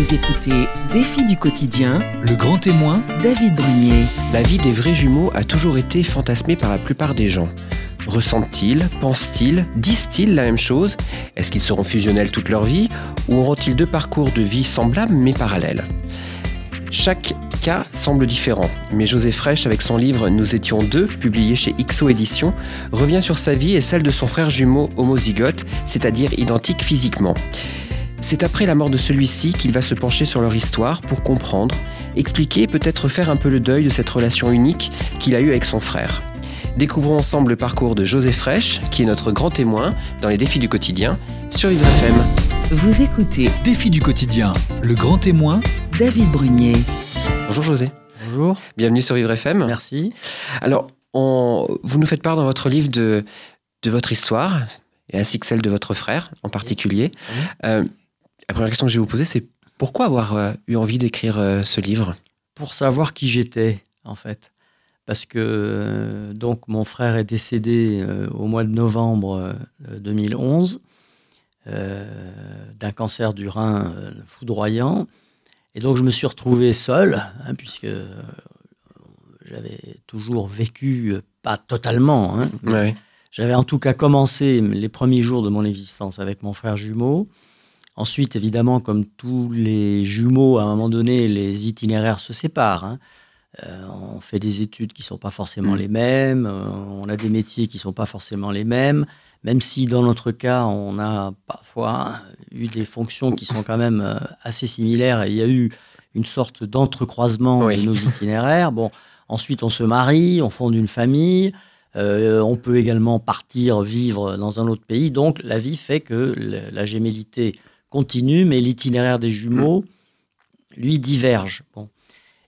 Vous écoutez Défi du quotidien, Le grand témoin, David Brunier. La vie des vrais jumeaux a toujours été fantasmée par la plupart des gens. Ressentent-ils, pensent-ils, disent-ils la même chose? Est-ce qu'ils seront fusionnels toute leur vie? Ou auront-ils deux parcours de vie semblables mais parallèles? Chaque cas semble différent, mais José Fraîche, avec son livre Nous étions deux, publié chez XO Éditions, revient sur sa vie et celle de son frère jumeau homozygote, c'est-à-dire identique physiquement. C'est après la mort de celui-ci qu'il va se pencher sur leur histoire pour comprendre, expliquer et peut-être faire un peu le deuil de cette relation unique qu'il a eue avec son frère. Découvrons ensemble le parcours de José Fraîche, qui est notre grand témoin dans les défis du quotidien sur Vivre FM. Vous écoutez défi du quotidien, le grand témoin, David Brunier. Bonjour José, Bonjour, bienvenue sur Vivre FM. merci. Alors, on- vous nous faites part dans votre livre de, de votre histoire, et ainsi que celle de votre frère en particulier. Oui. Euh, la première question que je vais vous poser, c'est pourquoi avoir euh, eu envie d'écrire euh, ce livre? Pour savoir qui j'étais, en fait. Parce que euh, donc mon frère est décédé au mois de novembre euh, 2011 euh, d'un cancer du rein foudroyant. Et donc je me suis retrouvé seul, hein, puisque j'avais toujours vécu, pas totalement, hein, mais Ouais. J'avais en tout cas commencé les premiers jours de mon existence avec mon frère jumeau. Ensuite, évidemment, comme tous les jumeaux, à un moment donné, les itinéraires se séparent. hein. Euh, on fait des études qui ne sont pas forcément Mm. les mêmes, euh, on a des métiers qui ne sont pas forcément les mêmes, même si dans notre cas, on a parfois eu des fonctions qui sont quand même euh, assez similaires et il y a eu une sorte d'entrecroisement Oui. de nos itinéraires. Bon, ensuite, on se marie, on fonde une famille. Euh, on peut également partir vivre dans un autre pays. Donc, la vie fait que le- la gémellité continue, mais l'itinéraire des jumeaux, lui, diverge. Bon.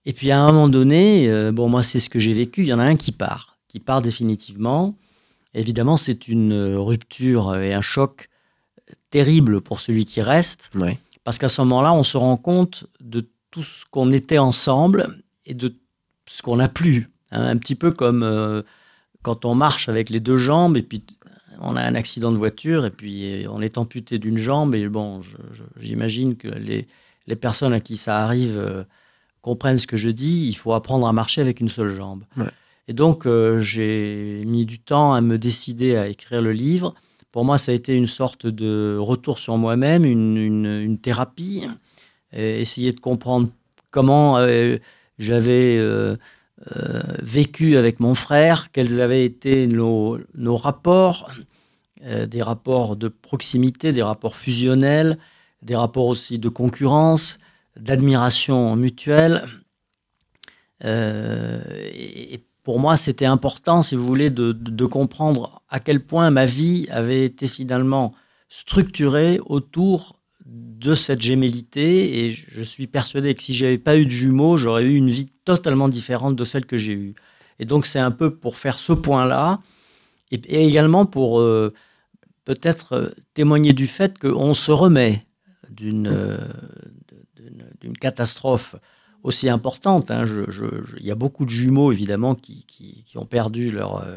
Et puis, à un moment donné, euh, bon, moi, c'est ce que j'ai vécu. Il y en a un qui part, qui part définitivement. Évidemment, c'est une euh, rupture et un choc terrible pour celui qui reste. Ouais. Parce qu'à ce moment-là, on se rend compte de tout ce qu'on était ensemble et de ce qu'on n'a plus. Hein, un petit peu comme euh, quand on marche avec les deux jambes et puis on a un accident de voiture et puis euh, on est amputé d'une jambe. Et bon, j'imagine que les, les personnes à qui ça arrive euh, comprennent ce que je dis. Il faut apprendre à marcher avec une seule jambe. Ouais. Et donc, euh, j'ai mis du temps à me décider à écrire le livre. Pour moi, ça a été une sorte de retour sur moi-même, une, une- une thérapie, et essayer de comprendre comment euh, j'avais euh, vécu avec mon frère, quels avaient été nos, nos rapports, euh, des rapports de proximité, des rapports fusionnels, des rapports aussi de concurrence, d'admiration mutuelle. Euh, et, pour moi, c'était important, si vous voulez, de, de- comprendre à quel point ma vie avait été finalement structurée autour de cette gémellité. Et je suis persuadé que si j'avais pas eu de jumeaux, j'aurais eu une vie totalement différente de celle que j'ai eue. Et donc, c'est un peu pour faire ce point-là, et, et également pour euh, peut-être euh, témoigner du fait qu'on se remet d'une euh, catastrophe aussi importante. hein. Je- je- je- Il y a beaucoup de jumeaux, évidemment, qui, qui- qui ont perdu leur, euh,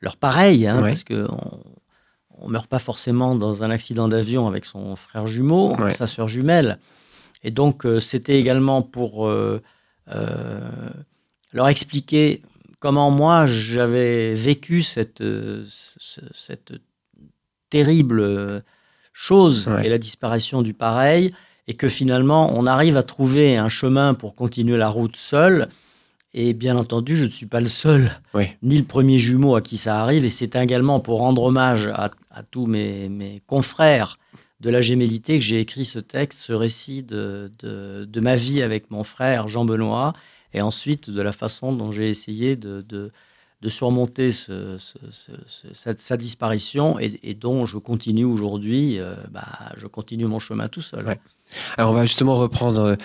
leur pareil, hein, Ouais. parce qu'on on meurt pas forcément dans un accident d'avion avec son frère jumeau, Ouais. sa sœur jumelle. Et donc, c'était également pour euh, euh, leur expliquer comment moi, j'avais vécu cette, ce- cette terrible euh, chose Ouais. et la disparition du pareil, et que finalement, on arrive à trouver un chemin pour continuer la route seul. Et bien entendu, je ne suis pas le seul, Oui. ni le premier jumeau à qui ça arrive. Et c'est également pour rendre hommage à, à tous mes, mes confrères de la gémellité que j'ai écrit ce texte, ce récit de, de, de ma vie avec mon frère Jean-Benoît, et ensuite de la façon dont j'ai essayé de, de, de surmonter ce- ce- ce- ce- cette- sa disparition et, et dont je continue aujourd'hui. euh, bah, je continue mon chemin tout seul. Ouais. Alors on va justement reprendre euh,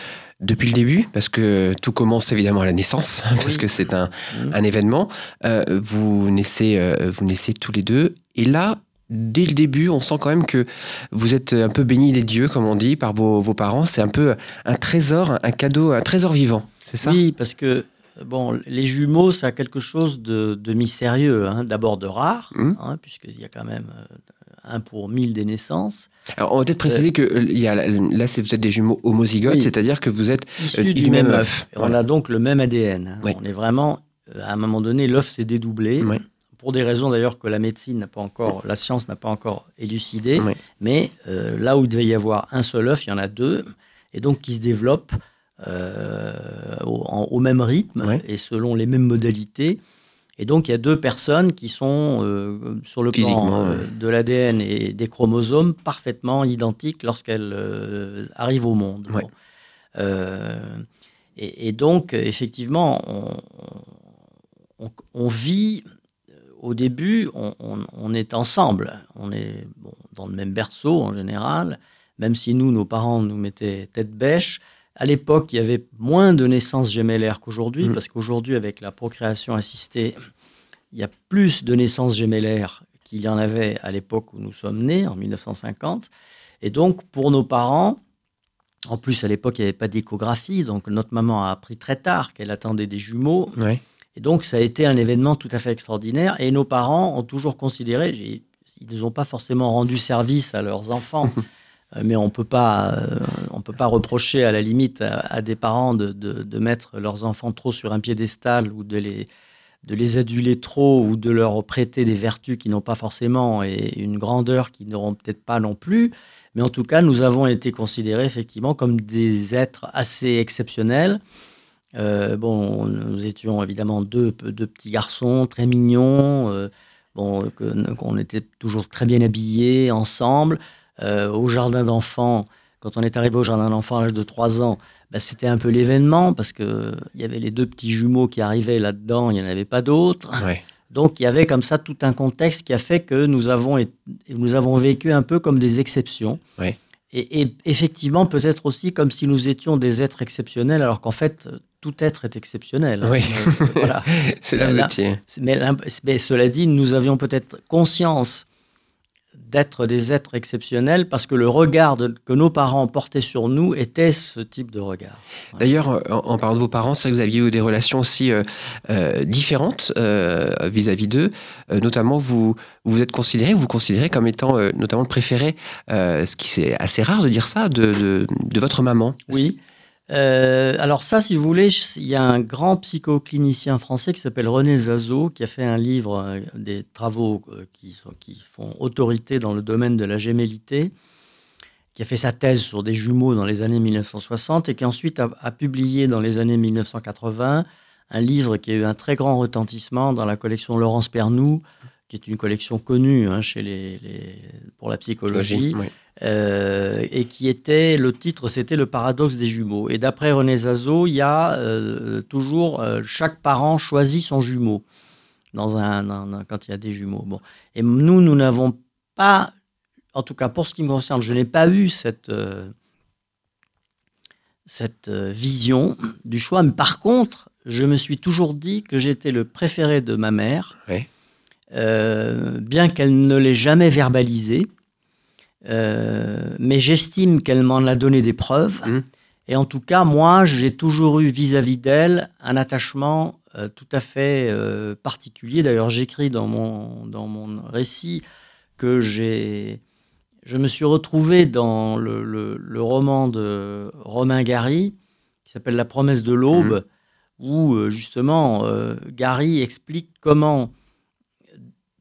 depuis le début, parce que tout commence évidemment à la naissance, parce que c'est un, un événement. Euh, vous, naissez, euh, vous naissez tous les deux, et là, dès le début, on sent quand même que vous êtes un peu bénis des dieux, comme on dit, par vos, vos parents. C'est un peu un trésor, un cadeau, un trésor vivant, c'est ça? Oui, parce que bon, les jumeaux, ça a quelque chose de, de mystérieux. hein. D'abord de rare, Mhm. hein, puisqu'il y a quand même euh, un pour mille des naissances. Alors, on va peut-être préciser que euh, il y a, là, c'est vous êtes des jumeaux homozygotes, Oui. c'est-à-dire que vous êtes Issus euh, du, même œuf. Voilà. On a donc le même ADN. hein. Oui. On est vraiment, euh, à un moment donné, l'œuf s'est dédoublé. Oui. Pour des raisons d'ailleurs que la médecine n'a pas encore, la science n'a pas encore élucidé. Mais euh, là où il devait y avoir un seul œuf, il y en a deux. Et donc qui se développent euh, au, en- au même rythme et selon les mêmes modalités. Et donc il y a deux personnes qui sont euh, sur le plan euh, ouais. de l'ADN et des chromosomes parfaitement identiques lorsqu'elles euh, arrivent au monde. Ouais. Bon. Et, et donc, effectivement, on, on- on vit, au début, on, on- on est ensemble. On est bon, dans le même berceau en général, même si nous, nos parents nous mettaient tête bêche. À l'époque, il y avait moins de naissances gémellaires qu'aujourd'hui, Mhm. parce qu'aujourd'hui, avec la procréation assistée, il y a plus de naissances gémellaires qu'il y en avait à l'époque où nous sommes nés, en 1950. Et donc, pour nos parents, en plus, à l'époque, il n'y avait pas d'échographie, donc notre maman a appris très tard qu'elle attendait des jumeaux. Et donc, ça a été un événement tout à fait extraordinaire. Et nos parents ont toujours considéré, ils ne ont pas forcément rendu service à leurs enfants, mais on peut pas, euh, peut pas reprocher à la limite à, des parents de, de- mettre leurs enfants trop sur un piédestal ou de les, de les aduler trop ou de leur prêter des vertus qu'ils n'ont pas forcément et une grandeur qu'ils n'auront peut-être pas non plus. Mais en tout cas, nous avons été considérés effectivement comme des êtres assez exceptionnels. Euh, bon, nous étions évidemment deux, deux petits garçons très mignons, euh, bon, qu'on était toujours très bien habillés ensemble. Euh, au jardin d'enfants, quand on est arrivé au jardin d'enfants à l'âge de 3 ans, bah, c'était un peu l'événement parce qu'il y avait les deux petits jumeaux qui arrivaient là-dedans, il n'y en avait pas d'autres. Ouais. Donc il y avait comme ça tout un contexte qui a fait que nous avons, été- nous avons vécu un peu comme des exceptions. Ouais. Et, et effectivement, peut-être aussi comme si nous étions des êtres exceptionnels, alors qu'en fait, tout être est exceptionnel. Oui. Euh, voilà. C'est étiez. Mais, mais cela dit, nous avions peut-être conscience d'être des êtres exceptionnels parce que le regard de- que nos parents portaient sur nous était ce type de regard. D'ailleurs, euh, en, en parlant de vos parents, c'est vrai que vous aviez eu des relations aussi euh, euh, différentes vis-à-vis d'eux. Notamment, vous vous êtes considéré, vous vous considérez comme étant notamment le préféré, ce qui c'est assez rare de dire ça, de, de, de votre maman. Oui. Euh, alors ça, si vous voulez, il y a un grand psychoclinicien français qui s'appelle René Zazo, qui a fait un livre, euh, des travaux euh, qui, sont- qui font autorité dans le domaine de la gémellité, qui a fait sa thèse sur des jumeaux dans les années 1960 et qui ensuite a, publié dans les années 1980 un livre qui a eu un très grand retentissement dans la collection Laurence Pernoud, qui est une collection connue hein, chez les, les- pour la psychologie. Oui. Euh, et qui était, le titre, c'était Le paradoxe des jumeaux. Et d'après René Zazo, il y a euh, toujours, euh, chaque parent choisit son jumeau dans un, dans un- quand il y a des jumeaux. Bon. Et nous, nous n'avons pas, en tout cas pour ce qui me concerne, je n'ai pas eu cette, cette vision du choix. Mais par contre, je me suis toujours dit que j'étais le préféré de ma mère, Oui. Euh, bien qu'elle ne l'ait jamais verbalisé. Euh, mais j'estime qu'elle m'en a donné des preuves. Mhm. Et en tout cas, moi, j'ai toujours eu vis-à-vis d'elle un attachement euh, tout à fait euh, particulier. D'ailleurs, j'écris dans mon, dans mon récit que j'ai, je me suis retrouvé dans le, le- le roman de Romain Gary, qui s'appelle La promesse de l'aube, où euh, justement euh, Gary explique comment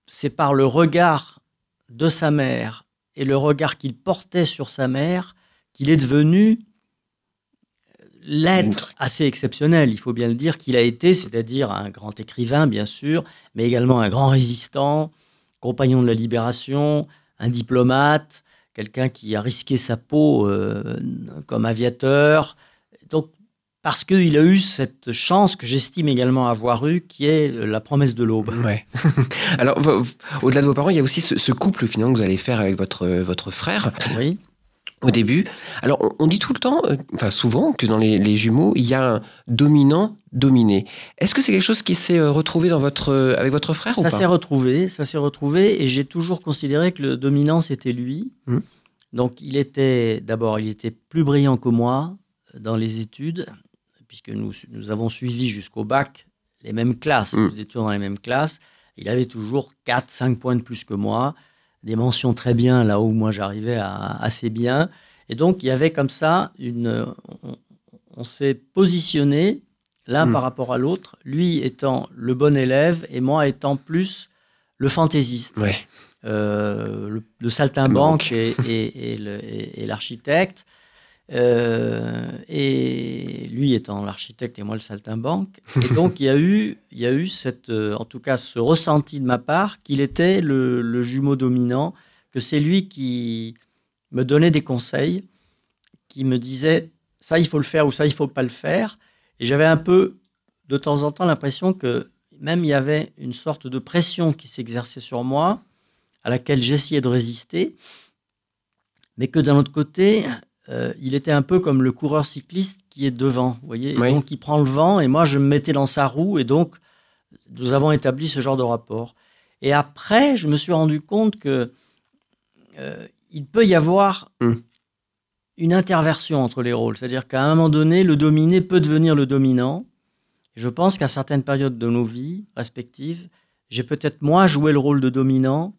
c'est par le regard de sa mère et le regard qu'il portait sur sa mère qu'il est devenu l'être assez exceptionnel, il faut bien le dire, qu'il a été, c'est-à-dire un grand écrivain, bien sûr, mais également un grand résistant, compagnon de la libération, un diplomate, quelqu'un qui a risqué sa peau euh, comme aviateur. Parce qu'il a eu cette chance que j'estime également avoir eue, qui est la promesse de l'aube. Ouais. Alors, au-delà de vos parents, il y a aussi ce, ce couple finalement que vous allez faire avec votre, votre frère Oui. au début. Alors, on, on dit tout le temps, euh, enfin souvent, que dans les, les jumeaux, il y a un dominant-dominé. Est-ce que c'est quelque chose qui s'est euh, retrouvé dans votre, euh, avec votre frère ou Ça pas s'est retrouvé, ça s'est retrouvé, et j'ai toujours considéré que le dominant c'était lui. Mhm. Donc il était d'abord, il était plus brillant que moi dans les études, puisque nous, nous avons suivi jusqu'au bac les mêmes classes, Mhm. nous étions dans les mêmes classes. Il avait toujours 4-5 points de plus que moi, des mentions très bien là où moi j'arrivais assez bien. Et donc, il y avait comme ça une. On, s'est positionné l'un hmm. par rapport à l'autre, lui étant le bon élève et moi étant plus le fantaisiste. Euh, le, le, saltimbanque et, et, l'architecte. Euh, et lui étant l'architecte et moi le saltimbanque. Et donc il y a eu, il y a eu cette, euh, en tout cas ce ressenti de ma part qu'il était le, jumeau dominant, que c'est lui qui me donnait des conseils, qui me disait ça il faut le faire ou ça il faut pas le faire. Et j'avais un peu de temps en temps l'impression que même il y avait une sorte de pression qui s'exerçait sur moi, à laquelle j'essayais de résister, mais que d'un autre côté, euh, il était un peu comme le coureur cycliste qui est devant, vous voyez, donc il prend le vent et moi je me mettais dans sa roue et donc nous avons établi ce genre de rapport. Et après, je me suis rendu compte que euh, il peut y avoir hmm. une interversion entre les rôles, c'est-à-dire qu'à un moment donné, le dominé peut devenir le dominant. je pense qu'à certaines périodes de nos vies respectives, j'ai peut-être moins joué le rôle de dominant,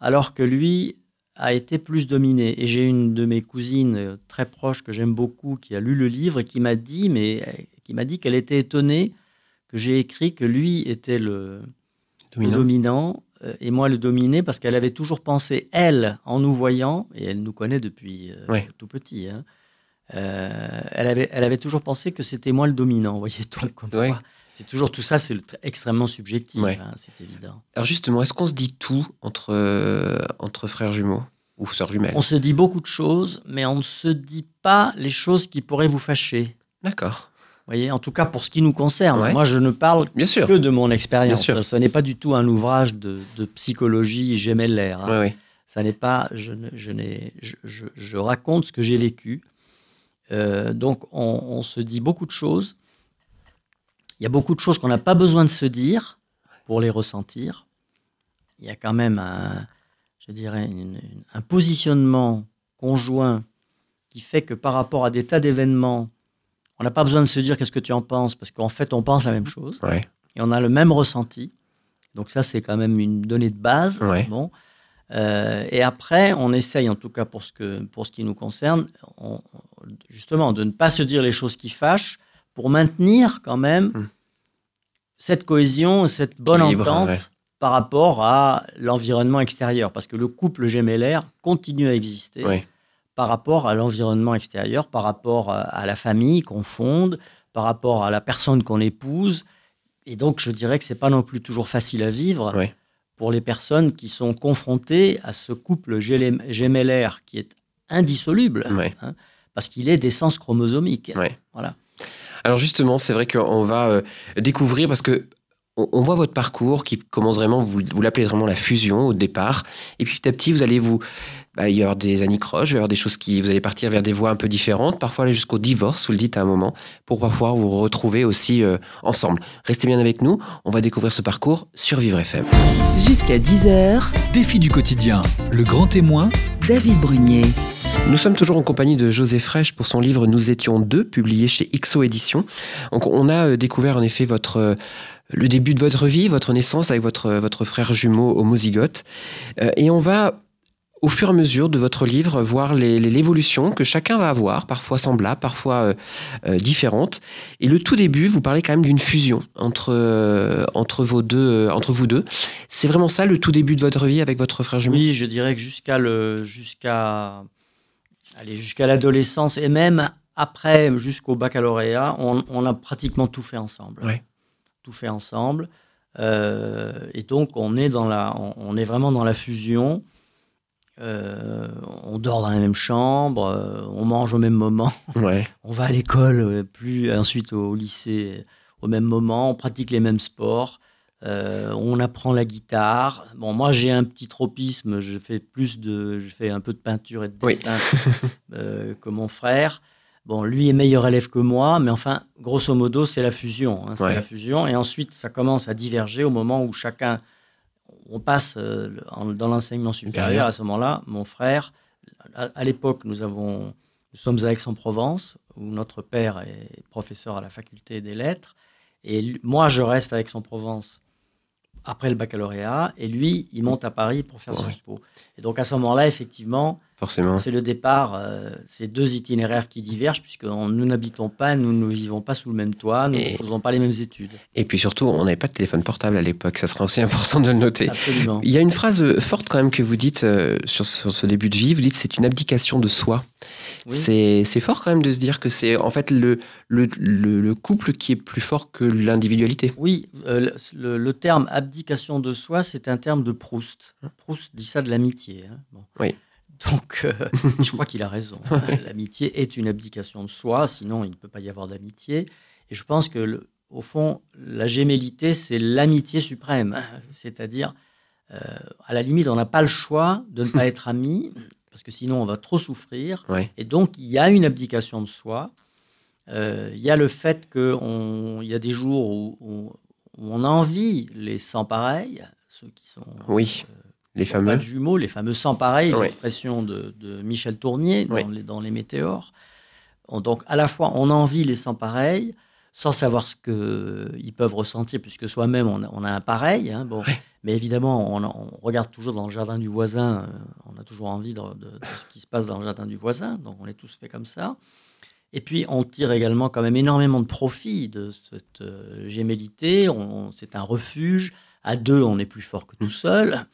alors que lui a été plus dominé. Et j'ai une de mes cousines euh, très proche que j'aime beaucoup qui a lu le livre et qui m'a dit, mais euh, qui m'a dit qu'elle était étonnée que j'ai écrit que lui était le dominant, euh, et moi le dominé parce qu'elle avait toujours pensé elle en nous voyant et elle nous connaît depuis tout petit. Hein, elle avait elle avait toujours pensé que c'était moi le dominant. Voyez comme c'est toujours tout ça, c'est extrêmement subjectif, hein, c'est évident. Alors justement, est-ce qu'on se dit tout entre, euh, entre frères jumeaux ou sœurs jumelles? On se dit beaucoup de choses, mais on ne se dit pas les choses qui pourraient vous fâcher. D'accord. Vous voyez, en tout cas pour ce qui nous concerne. Moi, je ne parle Bien sûr. que de mon expérience. Ce n'est pas du tout un ouvrage de, de psychologie gémellaire. Hein. Ça n'est pas. Je, je, je, je, raconte ce que j'ai vécu. Euh, donc, on, on, se dit beaucoup de choses il y a beaucoup de choses qu'on n'a pas besoin de se dire pour les ressentir. Il y a quand même un, je dirais, un positionnement conjoint qui fait que par rapport à des tas d'événements, on n'a pas besoin de se dire qu'est-ce que tu en penses, parce qu'en fait, on pense la même chose. Et on a le même ressenti. Donc ça, c'est quand même une donnée de base. Bon. Euh, et après, on essaye, en tout cas pour ce, que, pour ce qui nous concerne, justement, de ne pas se dire les choses qui fâchent, pour maintenir quand même hmm. cette cohésion, cette bonne entente par rapport à l'environnement extérieur. Parce que le couple gémellaire continue à exister par rapport à l'environnement extérieur, par rapport à, la famille qu'on fonde, par rapport à la personne qu'on épouse. Et donc, je dirais que ce n'est pas non plus toujours facile à vivre pour les personnes qui sont confrontées à ce couple gémellaire qui est indissoluble, hein, parce qu'il est d'essence chromosomique. Voilà. Alors justement, c'est vrai qu'on va euh, découvrir parce que on, voit votre parcours qui commence vraiment, vous, vous l'appelez vraiment la fusion au départ, et puis petit à petit, vous allez vous, bah, il y avoir des anicroches, il y avoir des choses qui, vous allez partir vers des voies un peu différentes, parfois aller jusqu'au divorce, vous le dites à un moment, pour parfois vous retrouver aussi euh, ensemble. Restez bien avec nous, on va découvrir ce parcours sur Vivre FM. Jusqu'à 10h, défi du quotidien, le grand témoin, David Brunier. Nous sommes toujours en compagnie de José Fraîche pour son livre Nous étions deux, publié chez XO Éditions. On a euh, découvert en effet votre euh, le début de votre vie, votre naissance avec votre, votre frère jumeau homozygote. Euh, et on va au fur et à mesure de votre livre, voir l'évolution que chacun va avoir, parfois semblable, parfois différente. Et le tout début, vous parlez quand même d'une fusion entre, entre, vos deux, entre vous deux. C'est vraiment ça le tout début de votre vie avec votre frère jumeau? Oui, je dirais que jusqu'à jusqu'à allez, jusqu'à l'adolescence et même après, jusqu'au baccalauréat, on, a pratiquement tout fait ensemble. Tout fait ensemble. Euh, et donc, on est, dans la, on, est vraiment dans la fusion. Euh, on dort dans la même chambre, euh, on mange au même moment, on va à l'école, plus ensuite au lycée au même moment, on pratique les mêmes sports. Euh, on apprend la guitare. Bon, moi j'ai un petit tropisme, je fais plus de, je fais un peu de peinture et de dessin euh, que mon frère. Bon, lui est meilleur élève que moi, mais enfin, grosso modo, c'est la fusion. Hein, c'est la fusion, et ensuite ça commence à diverger au moment où chacun, on passe euh, dans l'enseignement supérieur. À ce moment-là, mon frère, à, l'époque, nous avons, nous sommes à Aix-en-Provence, où notre père est professeur à la faculté des lettres, et moi je reste à Aix-en-Provence après le baccalauréat, et lui, il monte à Paris pour faire Ouais. Sciences Po. Et donc à ce moment-là, effectivement, Forcément. c'est le départ, euh, c'est deux itinéraires qui divergent, puisque nous n'habitons pas, nous ne vivons pas sous le même toit, nous Et- ne faisons pas les mêmes études. Et puis surtout, on n'avait pas de téléphone portable à l'époque. Ça serait aussi important de le noter. Absolument. Il y a une phrase euh, forte quand même que vous dites euh, sur, sur ce début de vie. Vous dites c'est une abdication de soi. Oui. C'est c'est fort quand même de se dire que c'est en fait le, le, le, le couple qui est plus fort que l'individualité. Oui, euh, le, le terme abdication de soi, c'est un terme de Proust. Proust dit ça de l'amitié. hein. Bon. Oui. Donc, euh, je crois qu'il a raison. L'amitié est une abdication de soi, sinon il ne peut pas y avoir d'amitié. Et je pense que, le- au fond, la gémellité, c'est l'amitié suprême. C'est-à-dire, euh, à la limite, on n'a pas le choix de ne pas être amis, parce que sinon on va trop souffrir. Ouais. Et donc, il y a une abdication de soi. Euh, Il y a le fait qu'il y a des jours où, où- où on envie les sans pareils, ceux qui sont Oui, les pas fameux. de jumeaux, les fameux sans pareils, Ouais. l'expression de, de Michel Tournier dans, les, dans les météores. On- donc, à la fois, on envie les sans pareils, sans savoir ce qu'ils peuvent ressentir, puisque soi-même, on, a- on a un pareil. hein, bon. Mais évidemment, on, on regarde toujours dans le jardin du voisin, euh, on a toujours envie de, de- de ce qui se passe dans le jardin du voisin, donc on est tous fait comme ça. Et puis, on tire également quand même énormément de profit de cette euh, gémellité. C'est un refuge. À deux, on est plus fort que tout seul.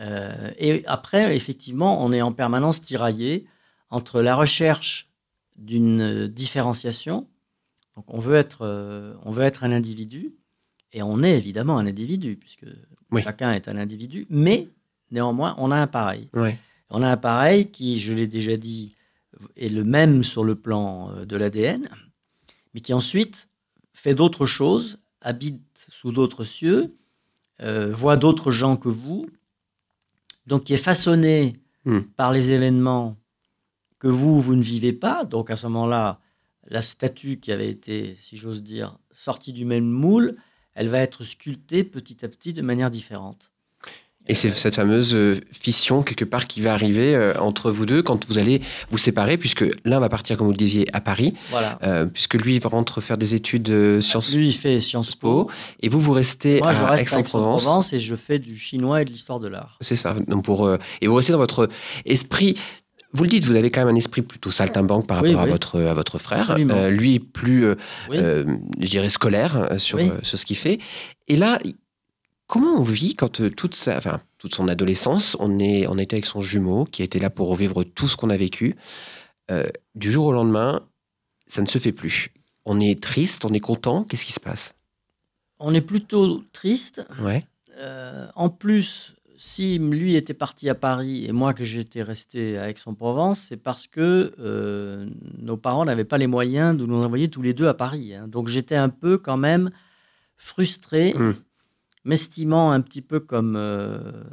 Euh, et après, effectivement, on est en permanence tiraillé entre la recherche d'une euh, différenciation. Donc, on veut être, euh, on veut être un individu, et on est évidemment un individu, puisque Oui. chacun est un individu, mais néanmoins, on a un pareil. On a un appareil qui, je l'ai déjà dit, est le même sur le plan de l'ADN, mais qui ensuite fait d'autres choses, habite sous d'autres cieux, euh, voit d'autres gens que vous, donc qui est façonné Hmm. par les événements que vous, vous ne vivez pas. Donc à ce moment-là, la statue qui avait été, si j'ose dire, sortie du même moule, elle va être sculptée petit à petit de manière différente. Et c'est cette fameuse euh, fission quelque part qui va arriver euh, entre vous deux quand vous allez vous séparer, puisque l'un va partir, comme vous le disiez, à Paris, Voilà. euh, puisque lui il va rentrer faire des études euh, Sciences Lui, il fait Sciences Po. Et vous vous restez Moi, je à reste Aix-en-Provence. Aix-en-Provence et je fais du chinois et de l'histoire de l'art. C'est ça. Donc pour, euh, et vous restez dans votre esprit. Vous le dites, vous avez quand même un esprit plutôt saltimbanque par Oui, rapport à, votre, à votre frère. Euh, lui, plus, euh, Oui. euh, je dirais, scolaire sur, sur ce qu'il fait. Et là, comment on vit quand euh, toute, sa, enfin, toute son adolescence, on, est, on était avec son jumeau qui était là pour revivre tout ce qu'on a vécu. Euh, du jour au lendemain, ça ne se fait plus. On est triste, on est content. Qu'est-ce qui se passe? On est plutôt triste. Ouais. Euh, en plus, si lui était parti à Paris et moi que j'étais resté à Aix-en-Provence, c'est parce que euh, nos parents n'avaient pas les moyens de nous envoyer tous les deux à Paris. hein. Donc j'étais un peu quand même frustré, Mm. M'estimant un petit peu comme euh,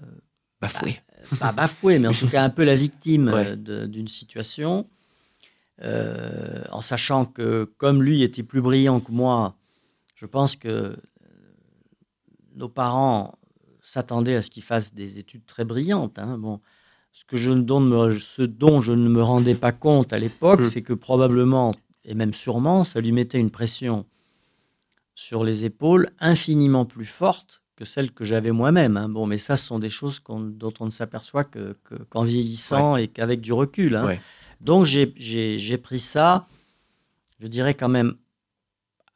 Bafoué. pas bafoué, mais en tout cas un peu la victime Ouais. euh, d'une situation, euh, en sachant que comme lui était plus brillant que moi, je pense que nos parents s'attendaient à ce qu'il fasse des études très brillantes. hein. Bon, ce, que je, ne- dont, me- ce dont je ne me rendais pas compte à l'époque, Mm. c'est que probablement, et même sûrement, ça lui mettait une pression sur les épaules infiniment plus forte que celle que j'avais moi-même. hein. Bon, mais ça, ce sont des choses dont on ne s'aperçoit que- que- qu'en vieillissant et qu'avec du recul. hein. Ouais. Donc, j'ai- pris ça, je dirais quand même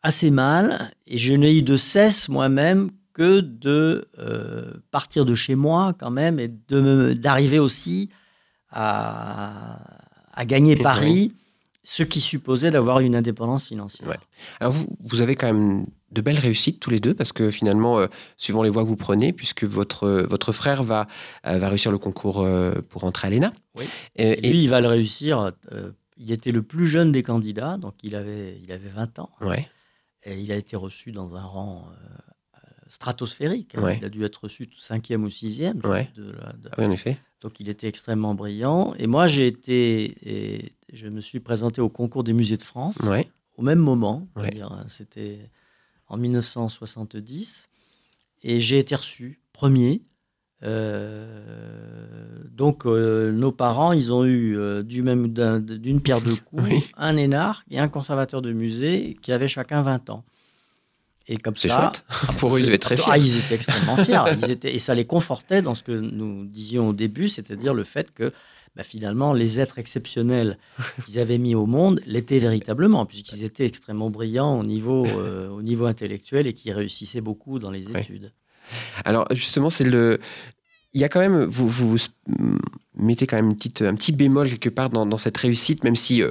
assez mal, et je n'ai eu de cesse moi-même que de euh, partir de chez moi quand même et d'arriver aussi à, à gagner. Paris, ce qui supposait d'avoir une indépendance financière. Ouais. Alors vous, vous avez quand même de belles réussites tous les deux parce que finalement, euh, suivant les voies que vous prenez, puisque votre, votre frère va, euh, va réussir le concours euh, pour entrer à l'ENA. Oui. Et, Et lui, il va le réussir. euh, il était le plus jeune des candidats, donc il avait, il avait 20 ans. ouais, Et il a été reçu dans un rang euh, stratosphérique. hein. Ouais. Il a dû être reçu cinquième ou sixième. Ouais. de la- de- Ah oui, en effet. Donc il était extrêmement brillant. Et moi, j'ai été, et je me suis présenté au concours des musées de France Ouais. au même moment. Hein, C'était en 1970. Et j'ai été reçu premier. Euh, donc euh, nos parents, ils ont eu euh, du même d'un- d'une pierre deux coups, Oui. un énarque et un conservateur de musée qui avaient chacun 20 ans. Et comme C'est ça, chouette. Pour eux, ils devaient être très Ah, fiers. ils étaient extrêmement fiers. Ils étaient, et ça les confortait dans ce que nous disions au début, c'est-à-dire le fait que bah, finalement, les êtres exceptionnels qu'ils avaient mis au monde l'étaient véritablement, puisqu'ils étaient extrêmement brillants au niveau, euh, au niveau intellectuel et qui réussissaient beaucoup dans les études. Alors justement, c'est le. Il y a quand même, vous, vous mettez quand même une petite, un petit bémol quelque part dans, dans cette réussite, même si euh,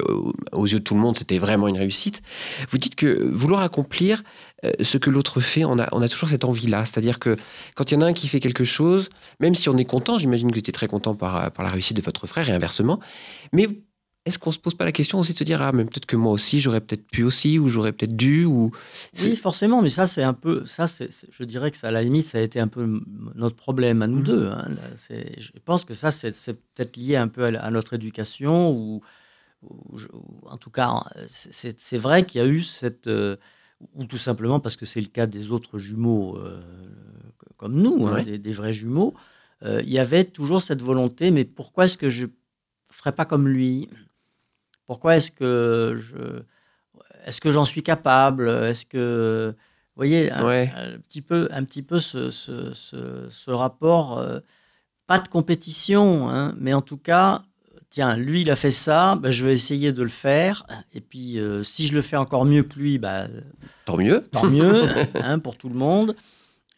aux yeux de tout le monde c'était vraiment une réussite. Vous dites que vouloir accomplir euh, ce que l'autre fait, on a, on a toujours cette envie-là. C'est-à-dire que quand il y en a un qui fait quelque chose, même si on est content, j'imagine que tu étais très content par, par la réussite de votre frère et inversement, mais est-ce qu'on se pose pas la question aussi de se dire ah mais peut-être que moi aussi j'aurais peut-être pu aussi ou j'aurais peut-être dû ou Oui, forcément, mais ça, c'est un peu. Ça, c'est, je dirais que ça, à la limite, ça a été un peu notre problème à nous Mhm. deux. hein. Là, je pense que ça, c'est, peut-être lié un peu à, notre éducation, ou, ou je- ou en tout cas, c'est vrai qu'il y a eu cette. euh, ou tout simplement parce que c'est le cas des autres jumeaux euh, comme nous, hein, des, des vrais jumeaux, euh, il y avait toujours cette volonté, mais pourquoi est-ce que je ferais pas comme lui? Pourquoi est-ce que je est-ce que j'en suis capable? Est-ce que vous voyez un, Ouais. un petit peu un petit peu ce, ce- ce- ce rapport euh, pas de compétition hein, mais en tout cas tiens lui il a fait ça ben, je vais essayer de le faire et puis euh, si je le fais encore mieux que lui bah, tant mieux. tant mieux hein, pour tout le monde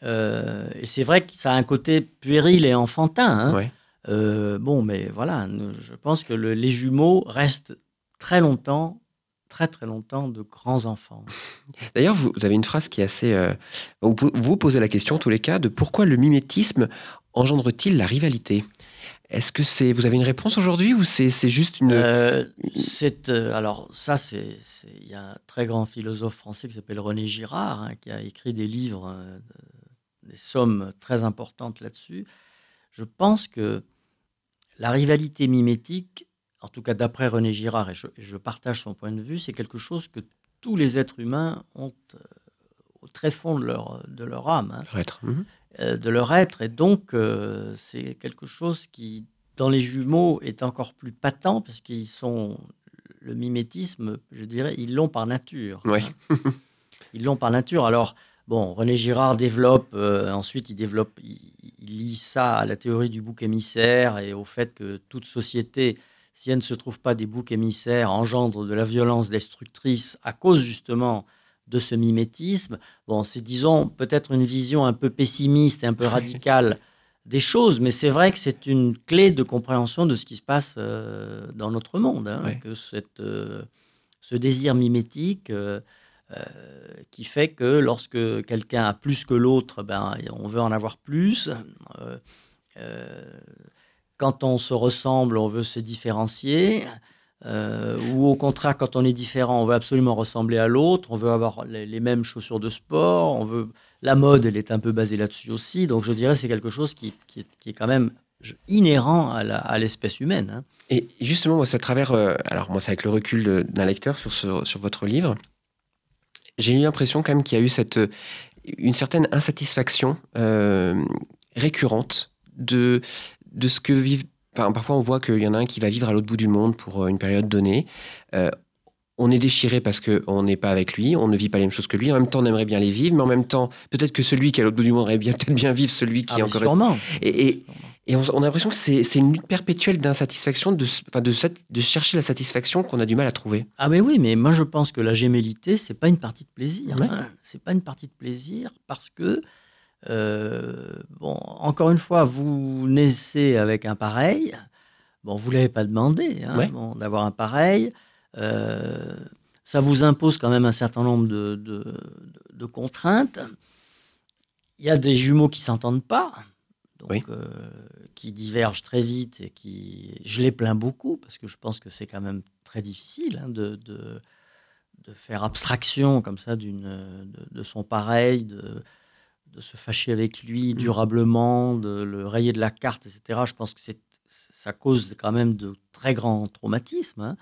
Euh, et c'est vrai que ça a un côté puéril et enfantin hein. Ouais. Euh, bon, mais voilà, je pense que le- les jumeaux restent très longtemps, très très longtemps de grands enfants. D'ailleurs, vous, vous avez une phrase qui est assez. euh, vous vous posez la question, en tous les cas, de pourquoi le mimétisme engendre-t-il la rivalité? Est-ce que c'est. Vous avez une réponse aujourd'hui ou c'est juste une. Euh, c'est euh, alors ça, c'est il y a un très grand philosophe français qui s'appelle René Girard hein, qui a écrit des livres, euh, de- des sommes très importantes là-dessus. Je pense que la rivalité mimétique, en tout cas d'après René Girard, et je, et je partage son point de vue, c'est quelque chose que tous les êtres humains ont au très fond de leur, de leur âme. hein. Euh, de leur être. Et donc, euh, c'est quelque chose qui, dans les jumeaux, est encore plus patent, parce qu'ils sont. Le mimétisme, je dirais, ils l'ont par nature. Hein. Ils l'ont par nature. Alors, bon, René Girard développe, euh, ensuite, il développe, il, il lie ça à la théorie du bouc émissaire et au fait que toute société, si elle ne se trouve pas des boucs émissaires, engendre de la violence destructrice à cause justement de ce mimétisme. Bon, c'est disons peut-être une vision un peu pessimiste et un peu radicale des choses, mais c'est vrai que c'est une clé de compréhension de ce qui se passe euh, dans notre monde, hein, que cette, euh, ce désir mimétique euh, qui fait que lorsque quelqu'un a plus que l'autre, ben, on veut en avoir plus. Quand on se ressemble, on veut se différencier. Euh, ou au contraire, quand on est différent, on veut absolument ressembler à l'autre, on veut avoir les, mêmes chaussures de sport, on veut... la mode, elle est un peu basée là-dessus aussi. Donc je dirais c'est quelque chose qui, est, quand même inhérent à l'espèce humaine. hein. Et justement, c'est à travers. euh, alors, moi, c'est avec le recul d'un lecteur sur votre livre. J'ai eu l'impression, quand même, qu'il y a eu cette, euh, une certaine insatisfaction euh, récurrente de, de ce que vivent. Enfin, parfois, on voit qu'il y en a un qui va vivre à l'autre bout du monde pour euh, une période donnée. Euh, on est déchiré parce qu'on n'est pas avec lui, on ne vit pas les mêmes choses que lui. En même temps, on aimerait bien les vivre, mais en même temps, peut-être que celui qui est à l'autre bout du monde aimerait bien, peut-être bien vivre celui qui Ah, est encore sûrement. et, et, et on, a l'impression que c'est c'est une lutte perpétuelle d'insatisfaction, de, de, de chercher la satisfaction qu'on a du mal à trouver. Ah mais oui, mais moi je pense que la gémellité, c'est pas une partie de plaisir. Ouais. hein. C'est pas une partie de plaisir parce que, bon, encore une fois, vous naissez avec un pareil. Bon, vous l'avez pas demandé hein, Ouais. bon, d'avoir un pareil. Euh, ça vous impose quand même un certain nombre de, de- de- de contraintes. Il y a des jumeaux qui s'entendent pas, donc Oui. euh, qui divergent très vite et qui, je les plains beaucoup parce que je pense que c'est quand même très difficile hein, de, de, faire abstraction comme ça d'une de, de son pareil, de, de se fâcher avec lui durablement, de le rayer de la carte, etc. Je pense que c'est ça cause quand même de très grands traumatismes. hein.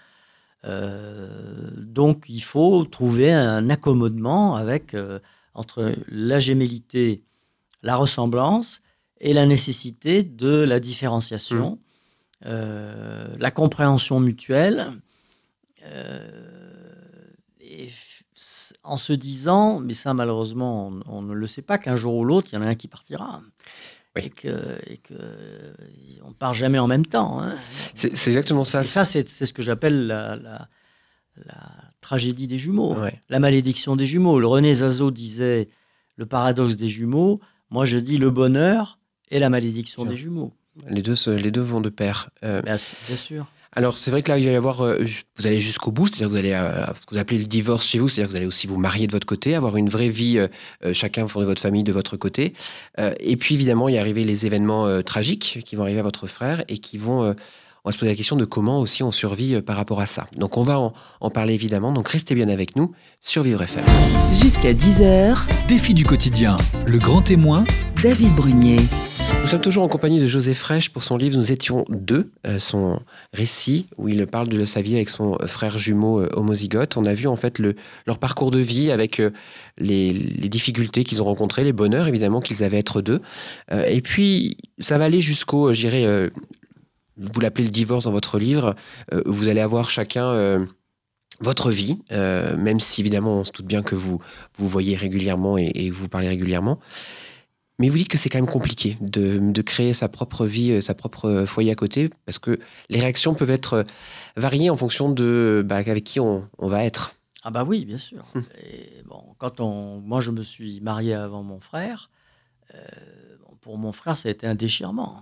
Euh, donc il faut trouver un accommodement avec euh, entre la gémellité, la ressemblance et la nécessité de la différenciation, euh, la compréhension mutuelle. et, en se disant, mais ça malheureusement on, on ne le sait pas, qu'un jour ou l'autre, il y en a un qui partira. Oui. Et que, et que on part jamais en même temps. hein. C'est c'est exactement ça. Et ça, c'est c'est ce que j'appelle la, la- la tragédie des jumeaux, Ouais. la malédiction des jumeaux. Le René Zazo disait le paradoxe des jumeaux. Moi, je dis le bonheur et la malédiction des jumeaux. Les deux, les deux vont de pair. Euh, Bien, bien sûr. Alors, c'est vrai que là, il va y avoir. euh, vous allez jusqu'au bout, c'est-à-dire que vous allez. euh, ce que vous appelez le divorce chez vous, c'est-à-dire que vous allez aussi vous marier de votre côté, avoir une vraie vie, euh, euh, chacun fonder votre famille de votre côté. Euh, et puis, évidemment, il y a arrivé les événements euh, tragiques qui vont arriver à votre frère et qui vont. euh, on va se poser la question de comment aussi on survit euh, par rapport à ça. Donc, on va en, en parler évidemment. Donc, restez bien avec nous sur Vivre FM. Jusqu'à 10h, Défi du quotidien, le grand témoin, David Brunier. Nous sommes toujours en compagnie de José Fraîche pour son livre Nous étions deux, euh, son récit où il parle de sa vie avec son frère jumeau euh, homozygote. On a vu en fait le, leur parcours de vie avec euh, les, difficultés qu'ils ont rencontrées, les bonheurs évidemment qu'ils avaient être deux. Et puis ça va aller jusqu'au, euh, vous l'appelez le divorce dans votre livre, vous allez avoir chacun votre vie, même si évidemment on se doute bien que vous vous voyez régulièrement et vous parlez régulièrement. Mais vous dites que c'est quand même compliqué de, de créer sa propre vie, euh, sa propre euh, foyer à côté, parce que les réactions peuvent être euh, variées en fonction de bah, avec qui on, on va être. Ah bah oui, bien sûr. Hum. Et bon, quand on, moi, je me suis marié avant mon frère. euh, pour mon frère, ça a été un déchirement.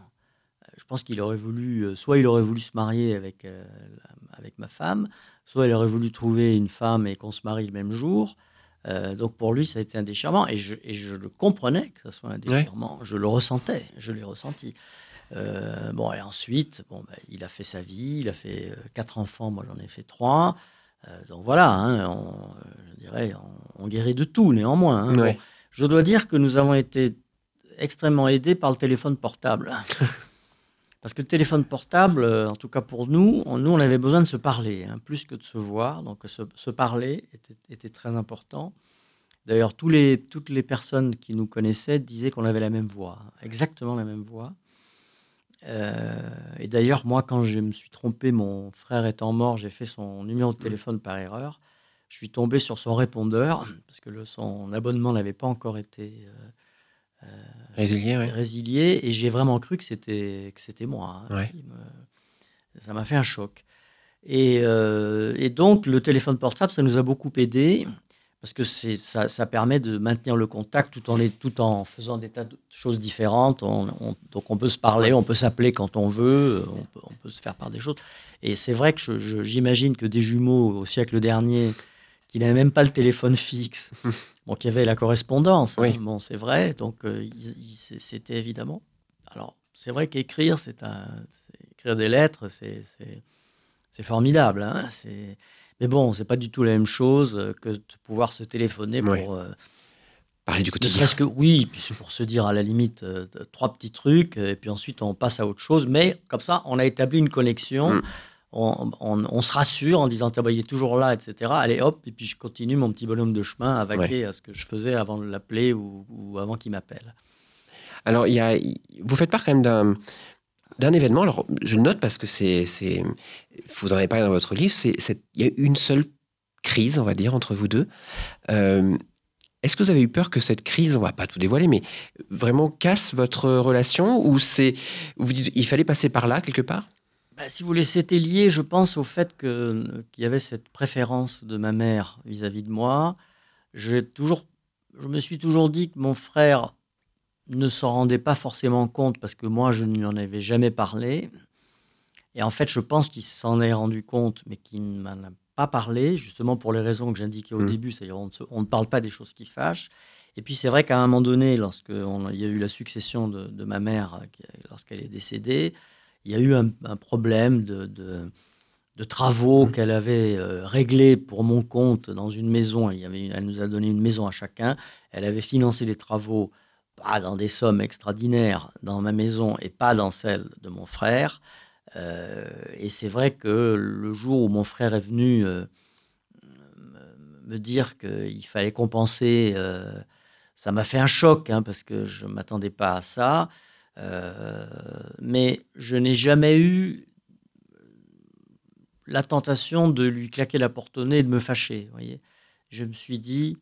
Je pense qu'il aurait voulu, soit il aurait voulu se marier avec, euh, avec ma femme, soit il aurait voulu trouver une femme et qu'on se marie le même jour. Euh, donc pour lui, ça a été un déchirement et je, et je le comprenais que ça soit un déchirement. Je le ressentais, je l'ai ressenti. Euh, bon, et ensuite, bon, bah, il a fait sa vie, il a fait euh, quatre enfants, moi j'en ai fait trois. Euh, donc voilà, hein, on, je dirais, on, on guérit de tout néanmoins. hein. Ouais. Bon, je dois dire que nous avons été extrêmement aidés par le téléphone portable. Parce que le téléphone portable, euh, en tout cas pour nous, on, nous on avait besoin de se parler, hein, plus que de se voir. Donc se, se parler était, était très important. D'ailleurs, tous les, toutes les personnes qui nous connaissaient disaient qu'on avait la même voix, exactement la même voix. Euh, et d'ailleurs, moi, quand je me suis trompé, mon frère étant mort, j'ai fait son numéro de téléphone par erreur. Je suis tombé sur son répondeur, parce que le, son abonnement n'avait pas encore été euh, Résilié, ouais. résilié, et j'ai vraiment cru que c'était que c'était moi. hein, Ouais. qui me- Ça m'a fait un choc. Et, euh, et donc, le téléphone portable, ça nous a beaucoup aidé parce que c'est, ça, ça permet de maintenir le contact tout en, les- tout en faisant des tas de choses différentes. On- on- donc, on peut se parler, on peut s'appeler quand on veut, on peut, on peut se faire part des choses. Et c'est vrai que j'imagine que des jumeaux au siècle dernier qui n'avaient même pas le téléphone fixe, bon, qui avaient la correspondance, hein, bon, c'est vrai. Donc, euh, c'était évidemment. Alors, c'est vrai qu'écrire, c'est un, écrire des lettres, c'est, formidable. hein, mais bon, c'est pas du tout la même chose que de pouvoir se téléphoner Oui. pour. euh, Parler du quotidien. serait-ce que oui, puis c'est pour se dire à la limite euh, trois petits trucs, euh, et puis ensuite on passe à autre chose. Mais comme ça, on a établi une connexion. Mm. On, on- on se rassure en disant Tiens, bah, il est toujours là, etc. Allez hop, et puis je continue mon petit bonhomme de chemin à vaquer à ce que je faisais avant de l'appeler ou, ou avant qu'il m'appelle. Alors, il y a, vous faites part quand même d'un, d'un événement. Alors, je le note parce que c'est, c'est, vous en avez parlé dans votre livre. C'est, c'est- il y a une seule crise, on va dire, entre vous deux. Euh, est-ce que vous avez eu peur que cette crise, on va pas tout dévoiler, mais vraiment casse votre relation ou c'est, vous dites, il fallait passer par là quelque part? Bah, si vous voulez, c'était lié, je pense, au fait que- qu'il y avait cette préférence de ma mère vis-à-vis de moi. J'ai toujours, je me suis toujours dit que mon frère ne s'en rendait pas forcément compte parce que moi, je ne lui en avais jamais parlé. Et en fait, je pense qu'il s'en est rendu compte, mais qu'il ne m'en a pas parlé, justement pour les raisons que j'indiquais au Mm. début, c'est-à-dire on, ne se- on ne parle pas des choses qui fâchent. Et puis c'est vrai qu'à un moment donné, lorsqu'il y a eu la succession de, de ma mère, euh, lorsqu'elle est décédée, il y a eu un, un problème de, de- de travaux Mhm. qu'elle avait euh, réglés pour mon compte dans une maison. Il y avait une- elle nous a donné une maison à chacun. Elle avait financé les travaux, pas dans des sommes extraordinaires dans ma maison et pas dans celle de mon frère. Euh, et c'est vrai que le jour où mon frère est venu euh, me- me dire qu'il fallait compenser, euh, ça m'a fait un choc hein, parce que je ne m'attendais pas à ça. Euh, mais je n'ai jamais eu la tentation de lui claquer la porte au nez et de me fâcher. Voyez Je me suis dit,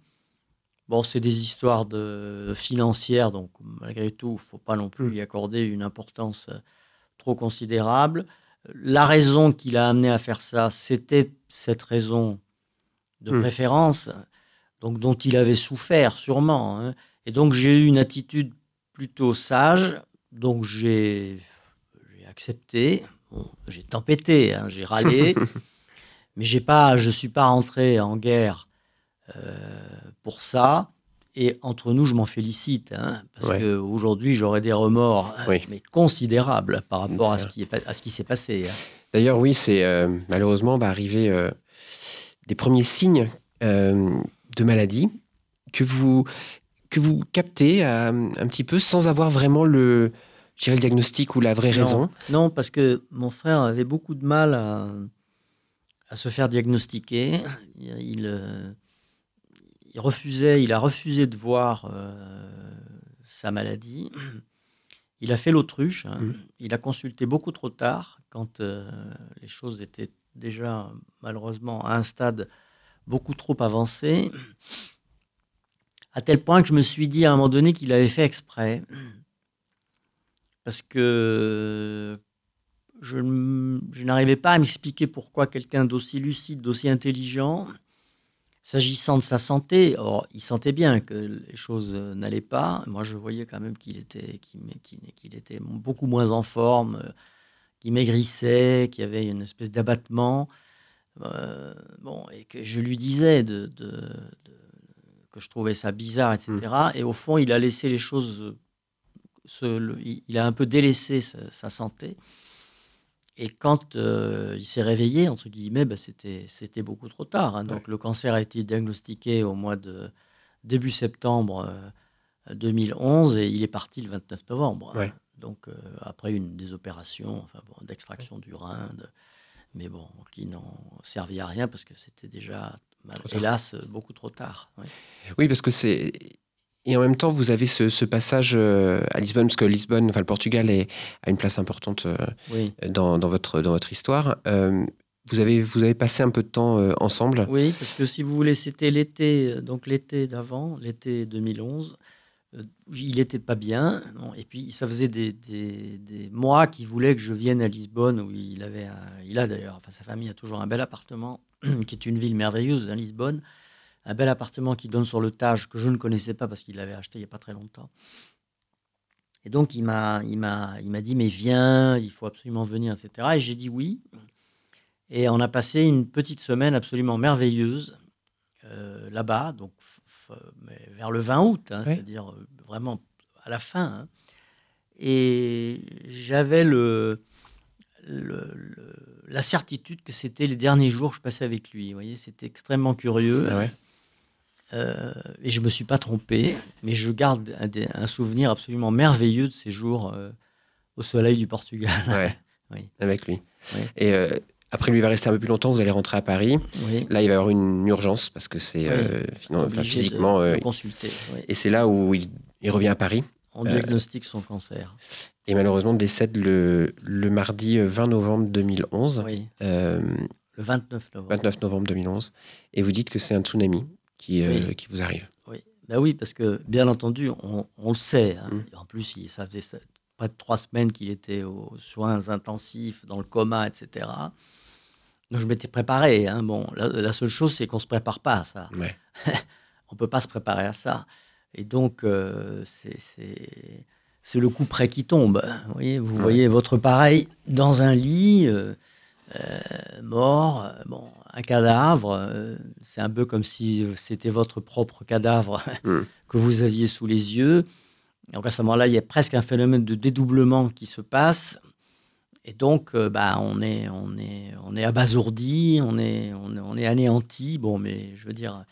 bon, c'est des histoires de, financières, donc malgré tout, il ne faut pas non plus y accorder une importance euh, trop considérable. La raison qui l'a amené à faire ça, c'était cette raison de Hmm. préférence, donc dont il avait souffert sûrement. hein. Et donc j'ai eu une attitude plutôt sage, donc j'ai accepté. Bon, j'ai tempêté, hein, j'ai râlé, mais j'ai pas, je suis pas rentré en guerre euh, pour ça. Et entre nous, je m'en félicite, hein, parce Ouais. qu'aujourd'hui, j'aurais des remords, Oui. mais considérables par rapport à ce qui est pas- à ce qui s'est passé. hein. D'ailleurs, oui, c'est euh, malheureusement va arriver euh, des premiers signes de maladie que vous, que vous captez un petit peu sans avoir vraiment le, le diagnostic ou la vraie Non. raison. Non, parce que mon frère avait beaucoup de mal à, à se faire diagnostiquer. Il, il, euh, il refusait, il a refusé de voir euh, sa maladie. Il a fait l'autruche. hein. Mhm. Il a consulté beaucoup trop tard, quand euh, les choses étaient déjà malheureusement à un stade beaucoup trop avancé. À tel point que je me suis dit à un moment donné qu'il avait fait exprès. Parce que je, n'arrivais pas à m'expliquer pourquoi quelqu'un d'aussi lucide, d'aussi intelligent, s'agissant de sa santé, or il sentait bien que les choses n'allaient pas. Moi, je voyais quand même qu'il était, qu'il ma- qu'il- qu'il était beaucoup moins en forme, euh, qu'il maigrissait, qu'il y avait une espèce d'abattement. Euh, bon, et que je lui disais de, de- de- que je trouvais ça bizarre, etc. Et au fond, il a laissé les choses. Euh, se- le- il a un peu délaissé sa, sa santé. Et quand euh, il s'est réveillé, entre guillemets, ben, c'était, beaucoup trop tard. hein. Donc le cancer a été diagnostiqué au mois de début septembre euh, 2011 et il est parti le 29 novembre. hein. Donc euh, après une des opérations enfin, bon, d'extraction du rein, de- mais bon, qui n'ont servi à rien parce que c'était déjà, mal- hélas, beaucoup trop tard. Oui, parce que c'est. Et en même temps, vous avez ce, ce passage euh, à Lisbonne, parce que Lisbonne, enfin le Portugal, est, a une place importante euh, Oui. dans, dans votre, dans votre histoire. Euh, vous, avez, vous avez passé un peu de temps euh, ensemble. Oui, parce que si vous voulez, c'était l'été, donc l'été d'avant, l'été 2011. Euh, il n'était pas bien. et puis, ça faisait des, des- des mois qu'il voulait que je vienne à Lisbonne, où il avait, un- il a d'ailleurs, enfin, sa famille a toujours un bel appartement, qui est une ville merveilleuse, hein, Lisbonne. Un bel appartement qui donne sur le Tage, que je ne connaissais pas parce qu'il l'avait acheté il n'y a pas très longtemps. Et donc, il m'a, il m'a, il m'a dit, mais viens, il faut absolument venir, etc. Et j'ai dit oui. Et on a passé une petite semaine absolument merveilleuse euh, là-bas, donc mais vers le 20 août, hein, Oui. c'est-à-dire euh, vraiment à la fin. hein. Et j'avais le, le- le- la certitude que c'était les derniers jours que je passais avec lui. Vous voyez, c'était extrêmement curieux. Ah ouais. Euh, et je me suis pas trompé, mais je garde un, des- un souvenir absolument merveilleux de ces jours euh, au soleil du Portugal. Ouais. Oui. Avec lui. Oui. Et euh, après, lui il va rester un peu plus longtemps. Vous allez rentrer à Paris. Oui. Là, il va y avoir une urgence parce que c'est de- physiquement. de euh, consulter. et c'est là où il, il revient à Paris. On diagnostique son cancer. Et malheureusement, décède le, le mardi euh, 20 novembre 2011. Oui, le 29 novembre. 29 novembre 2011. Et vous dites que c'est un tsunami qui, euh, Oui. qui vous arrive. Oui. Ben oui, parce que bien entendu, on, on le sait. hein. Mm. En plus, ça faisait près de trois semaines qu'il était aux soins intensifs, dans le coma, etc. Donc je m'étais préparé. hein. Bon, la, la seule chose, c'est qu'on ne se prépare pas à ça. Ouais. On ne peut pas se préparer à ça. Et donc, euh, c'est- le coup près qui tombe. Vous voyez, vous Ouais. voyez votre pareil dans un lit, euh, mort, euh, bon, un cadavre. euh, c'est un peu comme si c'était votre propre cadavre Mm. que vous aviez sous les yeux. Donc à ce moment-là, il y a presque un phénomène de dédoublement qui se passe. Et donc, euh, bah, on, est, on, est, on est abasourdi, on est, on, est- on est anéanti. Bon, mais je veux dire,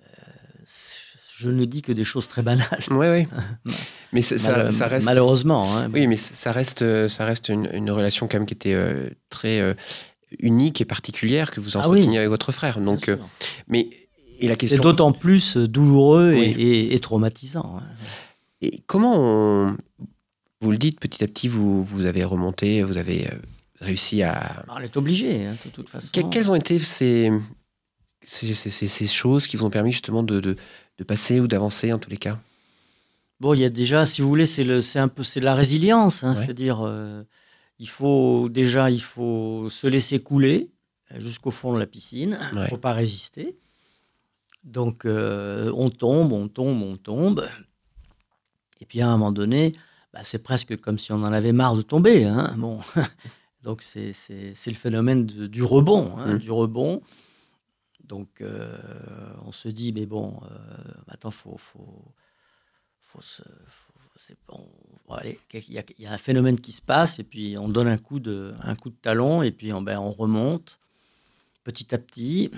euh, je ne dis que des choses très banales. Ouais, ouais. Mais ça, reste. Malheureusement. hein. Oui, mais ça reste, euh, ça reste une, une relation quand même qui était euh, très euh, unique et particulière que vous Ah entreteniez oui. avec votre frère. Donc, euh, mais et la C'est question. d'autant plus douloureux et, Oui. et- et traumatisant. hein. Et comment on- vous le dites petit à petit, vous, vous avez remonté, vous avez euh, réussi à. On est obligé, hein, de toute façon. Que- quels ont été ces, ces, choses qui vous ont permis justement de, de- de passer ou d'avancer en tous les cas? Bon, il y a déjà, si vous voulez, c'est un peu, c'est de la résilience, hein, Ouais. c'est-à-dire, euh, il faut déjà, il faut se laisser couler euh, jusqu'au fond de la piscine. Il Ouais. ne faut pas résister. Donc, euh, on tombe, on tombe, on tombe. Et puis, à un moment donné, bah, c'est presque comme si on en avait marre de tomber. hein. Bon. Donc, c'est, le phénomène de- du rebond. hein, Mm. Du rebond. Donc, euh, on se dit, mais bon, euh, attends, faut, faut, faut se, faut- bon, bon, allez, il y, a, il y a un phénomène qui se passe et puis on donne un coup de, un coup de talon et puis on, ben, on remonte petit à petit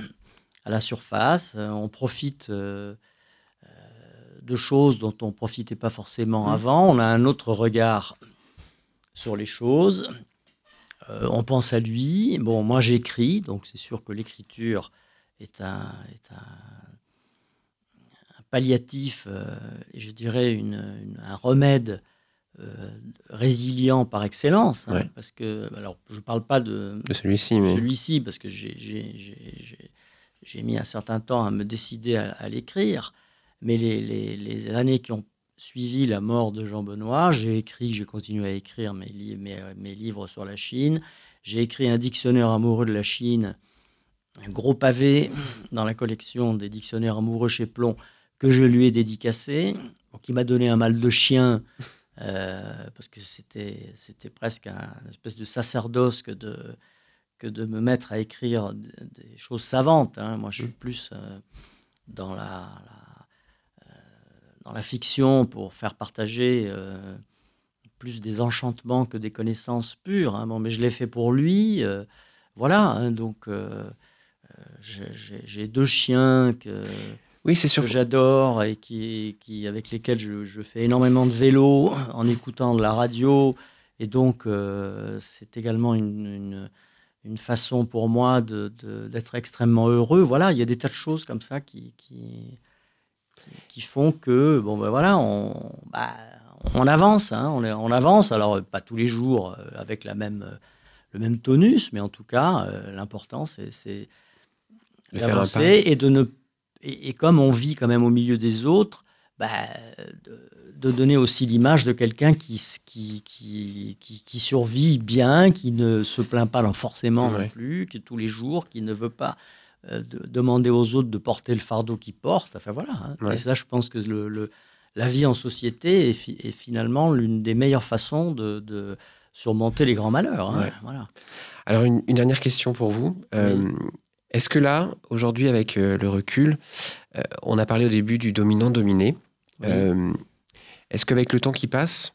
à la surface. On profite euh, de choses dont on profitait pas forcément Mm. avant. On a un autre regard sur les choses. Euh, on pense à lui. Bon, moi j'écris, donc c'est sûr que l'écriture est un, est un, un palliatif euh, je dirais une- une- un remède euh, résilient par excellence. hein, Ouais. Parce que, alors, je ne parle pas de, De celui-ci, mais. celui-ci parce que j'ai- j'ai j'ai- j'ai- j'ai mis un certain temps à me décider à, à l'écrire. Mais les, les- les années qui ont suivi la mort de Jean Benoît, j'ai écrit, j'ai continué à écrire mes, li- mes, mes livres sur la Chine. J'ai écrit un dictionnaire amoureux de la Chine, un gros pavé dans la collection des dictionnaires amoureux chez Plomb que je lui ai dédicacé, il m'a donné un mal de chien. euh, parce que c'était c'était presque un une espèce de sacerdoce que de, que de me mettre à écrire des choses savantes. hein. Moi, je suis plus euh, dans, la, la- euh, dans la fiction pour faire partager plus des enchantements que des connaissances pures. hein. Bon, mais je l'ai fait pour lui. voilà, hein. donc j'ai- deux chiens que, Oui, que j'adore et qui, qui, avec lesquels je, je fais énormément de vélo en écoutant de la radio. Et donc, euh, c'est également une, une, une façon pour moi d'être extrêmement heureux. Voilà, il y a des tas de choses comme ça qui, qui, qui font que, bon, ben voilà, on, bah, on avance, hein, on, on avance. Alors, pas tous les jours euh, avec la même, le même tonus, mais en tout cas, euh, l'important, c'est- c'est De faire un pas. D'avancer et de ne et, et comme on vit quand même au milieu des autres, bah, de, de donner aussi l'image de quelqu'un qui, qui, qui, qui, qui survit bien, qui ne se plaint pas forcément non plus, qui tous les jours, qui ne veut pas euh, de- demander aux autres de porter le fardeau qu'ils portent. Enfin voilà. hein. Ouais. Et ça, je pense que le, le- la vie en société est, fi- est finalement l'une des meilleures façons de, de surmonter les grands malheurs. hein. Ouais. Voilà. Alors, une, une dernière question pour vous. Euh, Est-ce que là, aujourd'hui, avec euh, le recul, euh, on a parlé au début du dominant-dominé. Oui. Euh, Est-ce qu'avec le temps qui passe,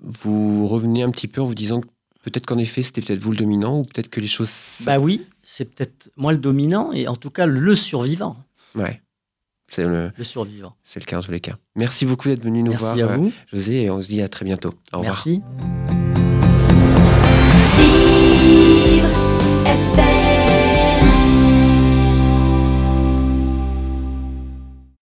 vous revenez un petit peu en vous disant que peut-être qu'en effet, c'était peut-être vous le dominant ou peut-être que les choses. Bah oui, c'est peut-être moi le dominant et en tout cas le survivant. Ouais. C'est le, Le survivant. c'est le cas en tous les cas. Merci beaucoup d'être venu nous Merci voir, à vous. José, et on se dit à très bientôt. Au revoir. Merci.